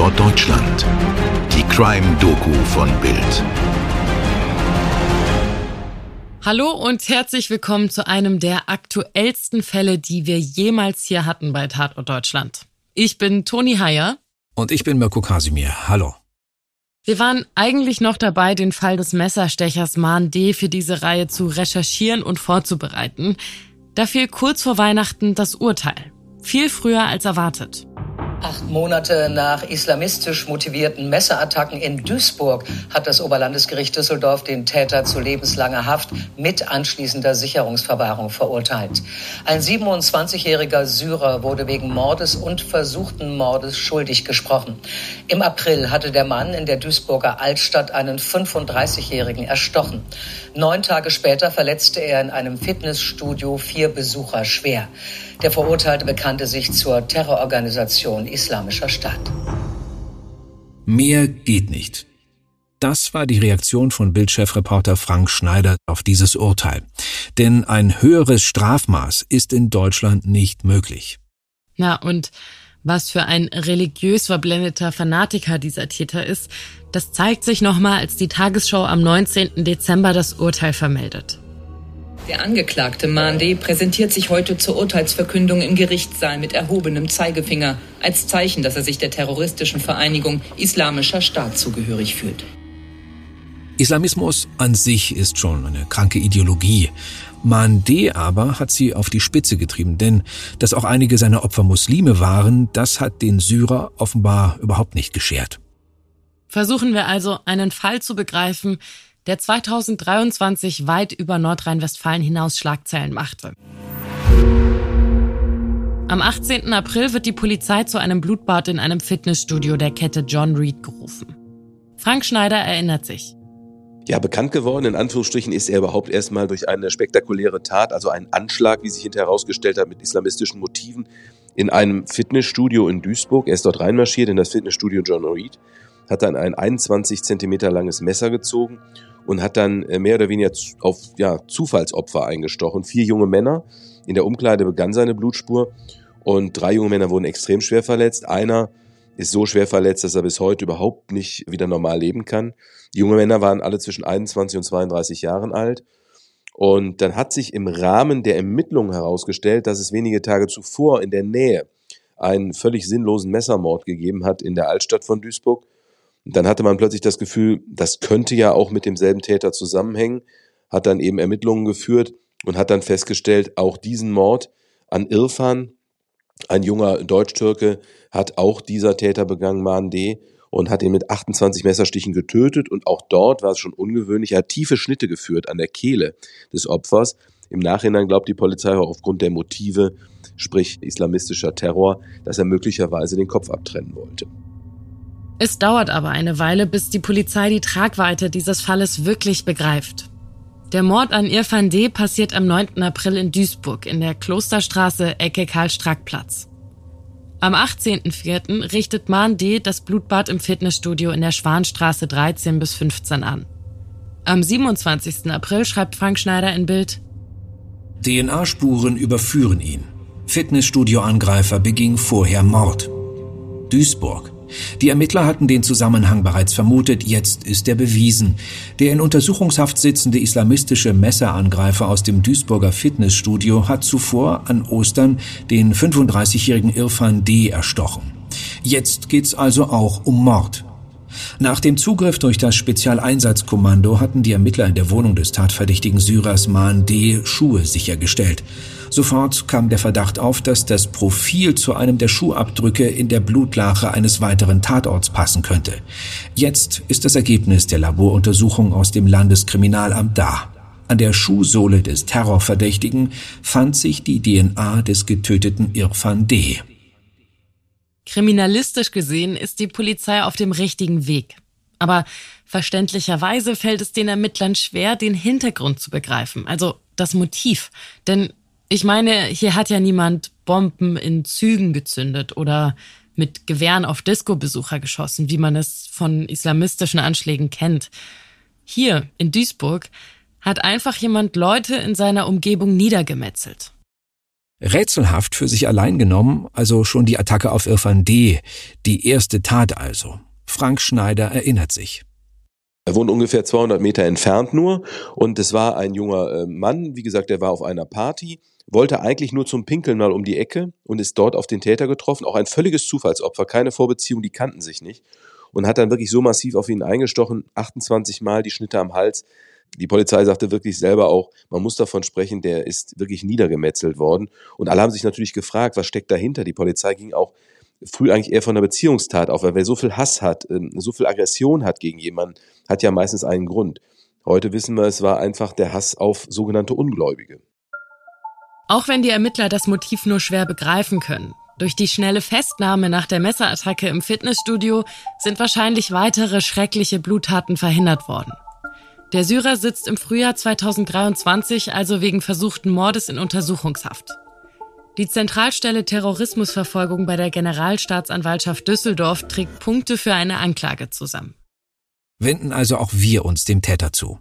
Tatort Deutschland. Die Crime-Doku von Bild. Hallo und herzlich willkommen zu einem der aktuellsten Fälle, die wir jemals hier hatten bei Tatort Deutschland. Ich bin Toni Heyer. Und ich bin Mirko Kasimir. Hallo. Wir waren eigentlich noch dabei, den Fall des Messerstechers Mahn D. für diese Reihe zu recherchieren und vorzubereiten. Da fiel kurz vor Weihnachten das Urteil. Viel früher als erwartet. Acht Monate nach islamistisch motivierten Messerattacken in Duisburg hat das Oberlandesgericht Düsseldorf den Täter zu lebenslanger Haft mit anschließender Sicherungsverwahrung verurteilt. Ein 27-jähriger Syrer wurde wegen Mordes und versuchten Mordes schuldig gesprochen. Im April hatte der Mann in der Duisburger Altstadt einen 35-jährigen erstochen. Neun Tage später verletzte er in einem Fitnessstudio vier Besucher schwer. Der Verurteilte bekannte sich zur Terrororganisation Islamischer Staat. Mehr geht nicht. Das war die Reaktion von Bildchefreporter Frank Schneider auf dieses Urteil. Denn ein höheres Strafmaß ist in Deutschland nicht möglich. Na, und was für ein religiös verblendeter Fanatiker dieser Täter ist, das zeigt sich nochmal, als die Tagesschau am 19. Dezember das Urteil vermeldet. Der Angeklagte Mande präsentiert sich heute zur Urteilsverkündung im Gerichtssaal mit erhobenem Zeigefinger, als Zeichen, dass er sich der terroristischen Vereinigung Islamischer Staat zugehörig fühlt. Islamismus an sich ist schon eine kranke Ideologie. Mande aber hat sie auf die Spitze getrieben, denn dass auch einige seiner Opfer Muslime waren, das hat den Syrer offenbar überhaupt nicht geschert. Versuchen wir also einen Fall zu begreifen, der 2023 weit über Nordrhein-Westfalen hinaus Schlagzeilen machte. Am 18. April wird die Polizei zu einem Blutbad in einem Fitnessstudio der Kette John Reed gerufen. Frank Schneider erinnert sich. Ja, bekannt geworden, in Anführungsstrichen, ist er überhaupt erstmal durch eine spektakuläre Tat, also einen Anschlag, wie sich hinterher herausgestellt hat, mit islamistischen Motiven, in einem Fitnessstudio in Duisburg. Er ist dort reinmarschiert in das Fitnessstudio John Reed, hat dann ein 21 Zentimeter langes Messer gezogen und hat dann äh, mehr oder weniger auf ja, Zufallsopfer eingestochen. Vier junge Männer. In der Umkleide begann seine Blutspur und drei junge Männer wurden extrem schwer verletzt. Einer ist so schwer verletzt, dass er bis heute überhaupt nicht wieder normal leben kann. Die jungen Männer waren alle zwischen 21 und 32 Jahren alt. Und dann hat sich im Rahmen der Ermittlungen herausgestellt, dass es wenige Tage zuvor in der Nähe einen völlig sinnlosen Messermord gegeben hat in der Altstadt von Duisburg. Dann hatte man plötzlich das Gefühl, das könnte ja auch mit demselben Täter zusammenhängen, hat dann eben Ermittlungen geführt und hat dann festgestellt, auch diesen Mord an Irfan, ein junger Deutsch-Türke, hat auch dieser Täter begangen, Mahn D., und hat ihn mit 28 Messerstichen getötet. Und auch dort war es schon ungewöhnlich. Er hat tiefe Schnitte geführt an der Kehle des Opfers. Im Nachhinein glaubt die Polizei auch aufgrund der Motive, sprich islamistischer Terror, dass er möglicherweise den Kopf abtrennen wollte. Es dauert aber eine Weile, bis die Polizei die Tragweite dieses Falles wirklich begreift. Der Mord an Irfan D. passiert am 9. April in Duisburg in der Klosterstraße Ecke Karl-Strack-Platz. Am 18.04. richtet Mahn D. das Blutbad im Fitnessstudio in der Schwanstraße 13 bis 15 an. Am 27. April schreibt Frank Schneider in Bild DNA-Spuren überführen ihn. Fitnessstudio-Angreifer beging vorher Mord. Duisburg. Die Ermittler hatten den Zusammenhang bereits vermutet, jetzt ist er bewiesen. Der in Untersuchungshaft sitzende islamistische Messerangreifer aus dem Duisburger Fitnessstudio hat zuvor an Ostern den 35-jährigen Irfan D. erstochen. Jetzt geht's also auch um Mord. Nach dem Zugriff durch das Spezialeinsatzkommando hatten die Ermittler in der Wohnung des tatverdächtigen Syrers Maan D. Schuhe sichergestellt. Sofort kam der Verdacht auf, dass das Profil zu einem der Schuhabdrücke in der Blutlache eines weiteren Tatorts passen könnte. Jetzt ist das Ergebnis der Laboruntersuchung aus dem Landeskriminalamt da. An der Schuhsohle des Terrorverdächtigen fand sich die DNA des getöteten Irfan D. Kriminalistisch gesehen ist die Polizei auf dem richtigen Weg. Aber verständlicherweise fällt es den Ermittlern schwer, den Hintergrund zu begreifen, also das Motiv. Denn ich meine, hier hat ja niemand Bomben in Zügen gezündet oder mit Gewehren auf Disco-Besucher geschossen, wie man es von islamistischen Anschlägen kennt. Hier in Duisburg hat einfach jemand Leute in seiner Umgebung niedergemetzelt. Rätselhaft für sich allein genommen, also schon die Attacke auf Irfan D., die erste Tat also. Frank Schneider erinnert sich. Er wohnt ungefähr 200 Meter entfernt nur und es war ein junger äh, Mann, wie gesagt, der war auf einer Party, wollte eigentlich nur zum Pinkeln mal um die Ecke und ist dort auf den Täter getroffen, auch ein völliges Zufallsopfer, keine Vorbeziehung, die kannten sich nicht und hat dann wirklich so massiv auf ihn eingestochen, 28 Mal die Schnitte am Hals. Die Polizei sagte wirklich selber auch, man muss davon sprechen, der ist wirklich niedergemetzelt worden. Und alle haben sich natürlich gefragt, was steckt dahinter? Die Polizei ging auch früh eigentlich eher von einer Beziehungstat auf, weil wer so viel Hass hat, ähm, so viel Aggression hat gegen jemanden, hat ja meistens einen Grund. Heute wissen wir, es war einfach der Hass auf sogenannte Ungläubige. Auch wenn die Ermittler das Motiv nur schwer begreifen können, durch die schnelle Festnahme nach der Messerattacke im Fitnessstudio sind wahrscheinlich weitere schreckliche Bluttaten verhindert worden. Der Syrer sitzt im Frühjahr 2023 also wegen versuchten Mordes in Untersuchungshaft. Die Zentralstelle Terrorismusverfolgung bei der Generalstaatsanwaltschaft Düsseldorf trägt Punkte für eine Anklage zusammen. Wenden also auch wir uns dem Täter zu.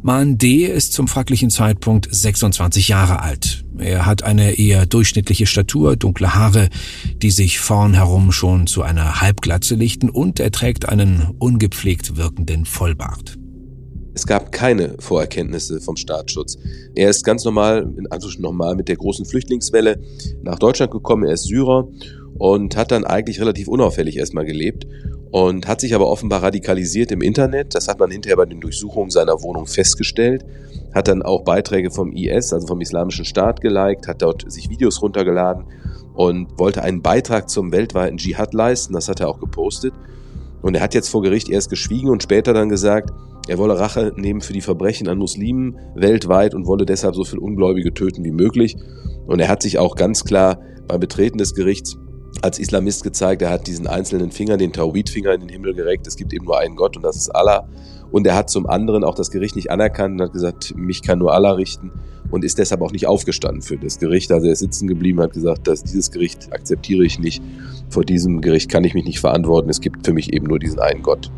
Man D. ist zum fraglichen Zeitpunkt 26 Jahre alt. Er hat eine eher durchschnittliche Statur, dunkle Haare, die sich vorn herum schon zu einer Halbglatze lichten und er trägt einen ungepflegt wirkenden Vollbart. Es gab keine Vorerkenntnisse vom Staatsschutz. Er ist ganz normal, in Anführungsstrichen normal, mit der großen Flüchtlingswelle nach Deutschland gekommen. Er ist Syrer und hat dann eigentlich relativ unauffällig erstmal gelebt und hat sich aber offenbar radikalisiert im Internet. Das hat man hinterher bei den Durchsuchungen seiner Wohnung festgestellt. Hat dann auch Beiträge vom IS, also vom Islamischen Staat, geliked, hat dort sich Videos runtergeladen und wollte einen Beitrag zum weltweiten Dschihad leisten. Das hat er auch gepostet. Und er hat jetzt vor Gericht erst geschwiegen und später dann gesagt, er wolle Rache nehmen für die Verbrechen an Muslimen weltweit und wolle deshalb so viele Ungläubige töten wie möglich. Und er hat sich auch ganz klar beim Betreten des Gerichts als Islamist gezeigt, er hat diesen einzelnen Finger, den Tawhid-Finger in den Himmel gereckt. Es gibt eben nur einen Gott und das ist Allah. Und er hat zum anderen auch das Gericht nicht anerkannt und hat gesagt, mich kann nur Allah richten und ist deshalb auch nicht aufgestanden für das Gericht. Also er ist sitzen geblieben, hat gesagt, dass dieses Gericht akzeptiere ich nicht. Vor diesem Gericht kann ich mich nicht verantworten. Es gibt für mich eben nur diesen einen Gott.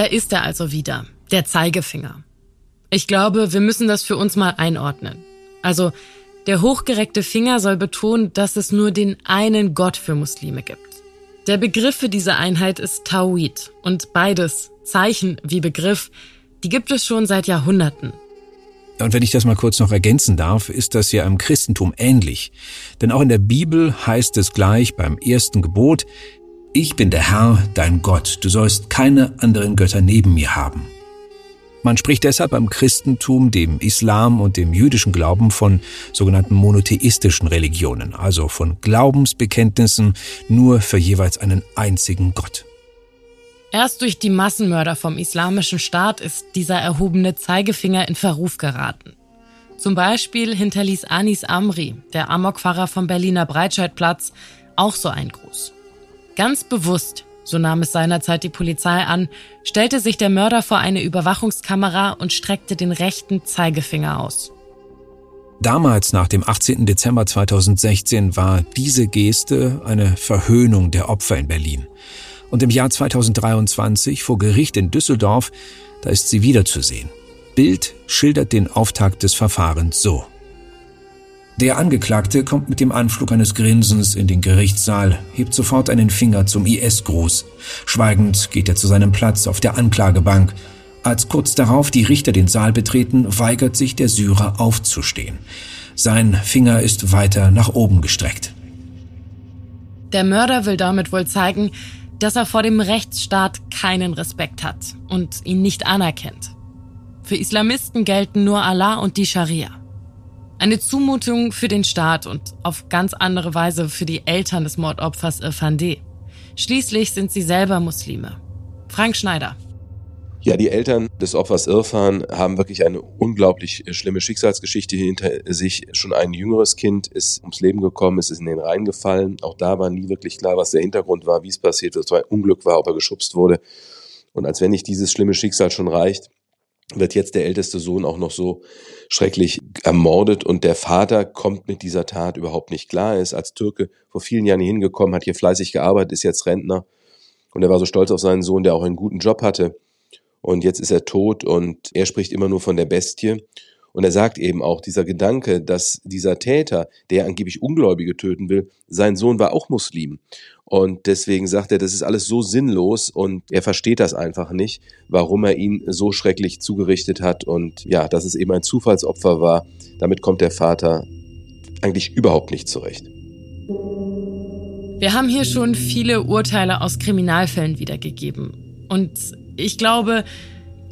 Da ist er also wieder, der Zeigefinger. Ich glaube, wir müssen das für uns mal einordnen. Also der hochgereckte Finger soll betonen, dass es nur den einen Gott für Muslime gibt. Der Begriff für diese Einheit ist Tawhid und beides, Zeichen wie Begriff, die gibt es schon seit Jahrhunderten. Und wenn ich das mal kurz noch ergänzen darf, ist das ja im Christentum ähnlich. Denn auch in der Bibel heißt es gleich beim ersten Gebot, ich bin der Herr, dein Gott, du sollst keine anderen Götter neben mir haben. Man spricht deshalb beim Christentum, dem Islam und dem jüdischen Glauben von sogenannten monotheistischen Religionen, also von Glaubensbekenntnissen nur für jeweils einen einzigen Gott. Erst durch die Massenmörder vom Islamischen Staat ist dieser erhobene Zeigefinger in Verruf geraten. Zum Beispiel hinterließ Anis Amri, der Amokfahrer vom Berliner Breitscheidplatz, auch so ein Gruß. Ganz bewusst so nahm es seinerzeit die Polizei an, stellte sich der Mörder vor eine Überwachungskamera und streckte den rechten Zeigefinger aus. Damals, nach dem 18. Dezember 2016, war diese Geste eine Verhöhnung der Opfer in Berlin. Und im Jahr 2023 vor Gericht in Düsseldorf, da ist sie wiederzusehen. Bild schildert den Auftakt des Verfahrens so. Der Angeklagte kommt mit dem Anflug eines Grinsens in den Gerichtssaal, hebt sofort einen Finger zum IS-Gruß. Schweigend geht er zu seinem Platz auf der Anklagebank. Als kurz darauf die Richter den Saal betreten, weigert sich der Syrer aufzustehen. Sein Finger ist weiter nach oben gestreckt. Der Mörder will damit wohl zeigen, dass er vor dem Rechtsstaat keinen Respekt hat und ihn nicht anerkennt. Für Islamisten gelten nur Allah und die Scharia. Eine Zumutung für den Staat und auf ganz andere Weise für die Eltern des Mordopfers Irfan D. Schließlich sind sie selber Muslime. Frank Schneider. Ja, die Eltern des Opfers Irfan haben wirklich eine unglaublich schlimme Schicksalsgeschichte hinter sich. Schon ein jüngeres Kind ist ums Leben gekommen, es ist in den Rhein gefallen. Auch da war nie wirklich klar, was der Hintergrund war, wie es passiert ob es ein Unglück war, ob er geschubst wurde. Und als wenn nicht dieses schlimme Schicksal schon reicht, wird jetzt der älteste Sohn auch noch so schrecklich ermordet und der Vater kommt mit dieser Tat überhaupt nicht klar. Er ist als Türke vor vielen Jahren hingekommen, hat hier fleißig gearbeitet, ist jetzt Rentner und er war so stolz auf seinen Sohn, der auch einen guten Job hatte. Und jetzt ist er tot und er spricht immer nur von der Bestie. Und er sagt eben auch, dieser Gedanke, dass dieser Täter, der angeblich Ungläubige töten will, sein Sohn war auch Muslim. Und deswegen sagt er, das ist alles so sinnlos und er versteht das einfach nicht, warum er ihn so schrecklich zugerichtet hat. Und ja, dass es eben ein Zufallsopfer war, damit kommt der Vater eigentlich überhaupt nicht zurecht. Wir haben hier schon viele Urteile aus Kriminalfällen wiedergegeben. Und ich glaube,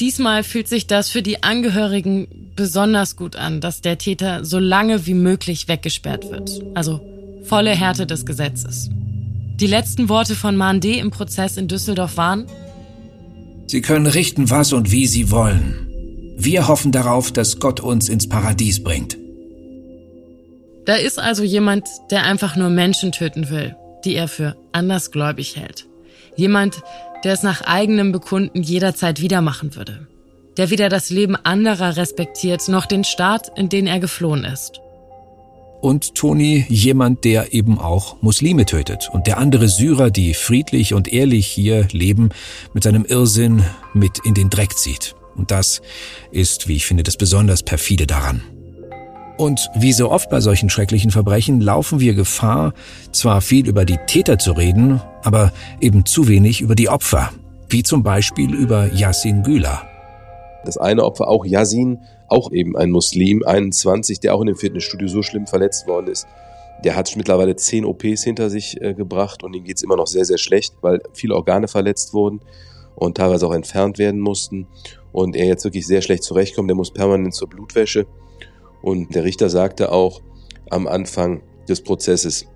diesmal fühlt sich das für die Angehörigen besonders gut an, dass der Täter so lange wie möglich weggesperrt wird. Also volle Härte des Gesetzes. Die letzten Worte von Mandé im Prozess in Düsseldorf waren, Sie können richten, was und wie Sie wollen. Wir hoffen darauf, dass Gott uns ins Paradies bringt. Da ist also jemand, der einfach nur Menschen töten will, die er für andersgläubig hält. Jemand, der es nach eigenem Bekunden jederzeit wieder machen würde. Der weder das Leben anderer respektiert, noch den Staat, in den er geflohen ist. Und Toni, jemand, der eben auch Muslime tötet und der andere Syrer, die friedlich und ehrlich hier leben, mit seinem Irrsinn mit in den Dreck zieht. Und das ist, wie ich finde, das besonders perfide daran. Und wie so oft bei solchen schrecklichen Verbrechen laufen wir Gefahr, zwar viel über die Täter zu reden, aber eben zu wenig über die Opfer, wie zum Beispiel über Yassin Güler. Das eine Opfer, auch Yasin, auch eben ein Muslim, 21, der auch in dem Fitnessstudio so schlimm verletzt worden ist. Der hat mittlerweile zehn OPs hinter sich äh, gebracht und ihm geht's immer noch sehr, sehr schlecht, weil viele Organe verletzt wurden und teilweise auch entfernt werden mussten. Und er jetzt wirklich sehr schlecht zurechtkommt, der muss permanent zur Blutwäsche. Und der Richter sagte auch am Anfang des Prozesses,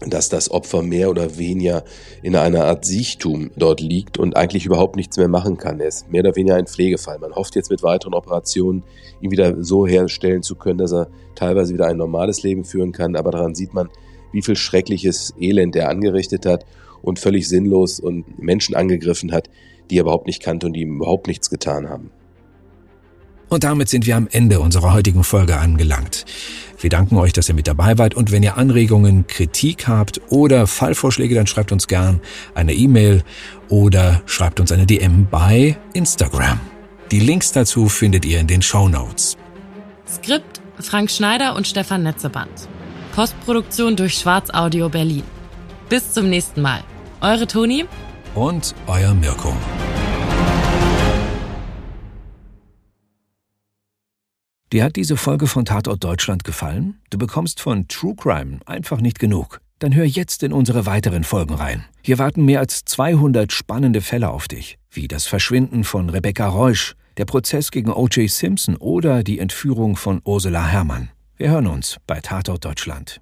dass das Opfer mehr oder weniger in einer Art Siechtum dort liegt und eigentlich überhaupt nichts mehr machen kann. Er ist mehr oder weniger ein Pflegefall. Man hofft jetzt mit weiteren Operationen, ihn wieder so herstellen zu können, dass er teilweise wieder ein normales Leben führen kann. Aber daran sieht man, wie viel schreckliches Elend er angerichtet hat und völlig sinnlos und Menschen angegriffen hat, die er überhaupt nicht kannte und die ihm überhaupt nichts getan haben. Und damit sind wir am Ende unserer heutigen Folge angelangt. Wir danken euch, dass ihr mit dabei wart und wenn ihr Anregungen, Kritik habt oder Fallvorschläge, dann schreibt uns gern eine E-Mail oder schreibt uns eine DM bei Instagram. Die Links dazu findet ihr in den Show Notes. Skript Frank Schneider und Stefan Netzeband. Postproduktion durch Schwarz Audio Berlin. Bis zum nächsten Mal. Eure Toni und euer Mirko. Dir hat diese Folge von Tatort Deutschland gefallen? Du bekommst von True Crime einfach nicht genug. Dann hör jetzt in unsere weiteren Folgen rein. Hier warten mehr als 200 spannende Fälle auf dich, wie das Verschwinden von Rebecca Reusch, der Prozess gegen O.J. Simpson oder die Entführung von Ursula Herrmann. Wir hören uns bei Tatort Deutschland.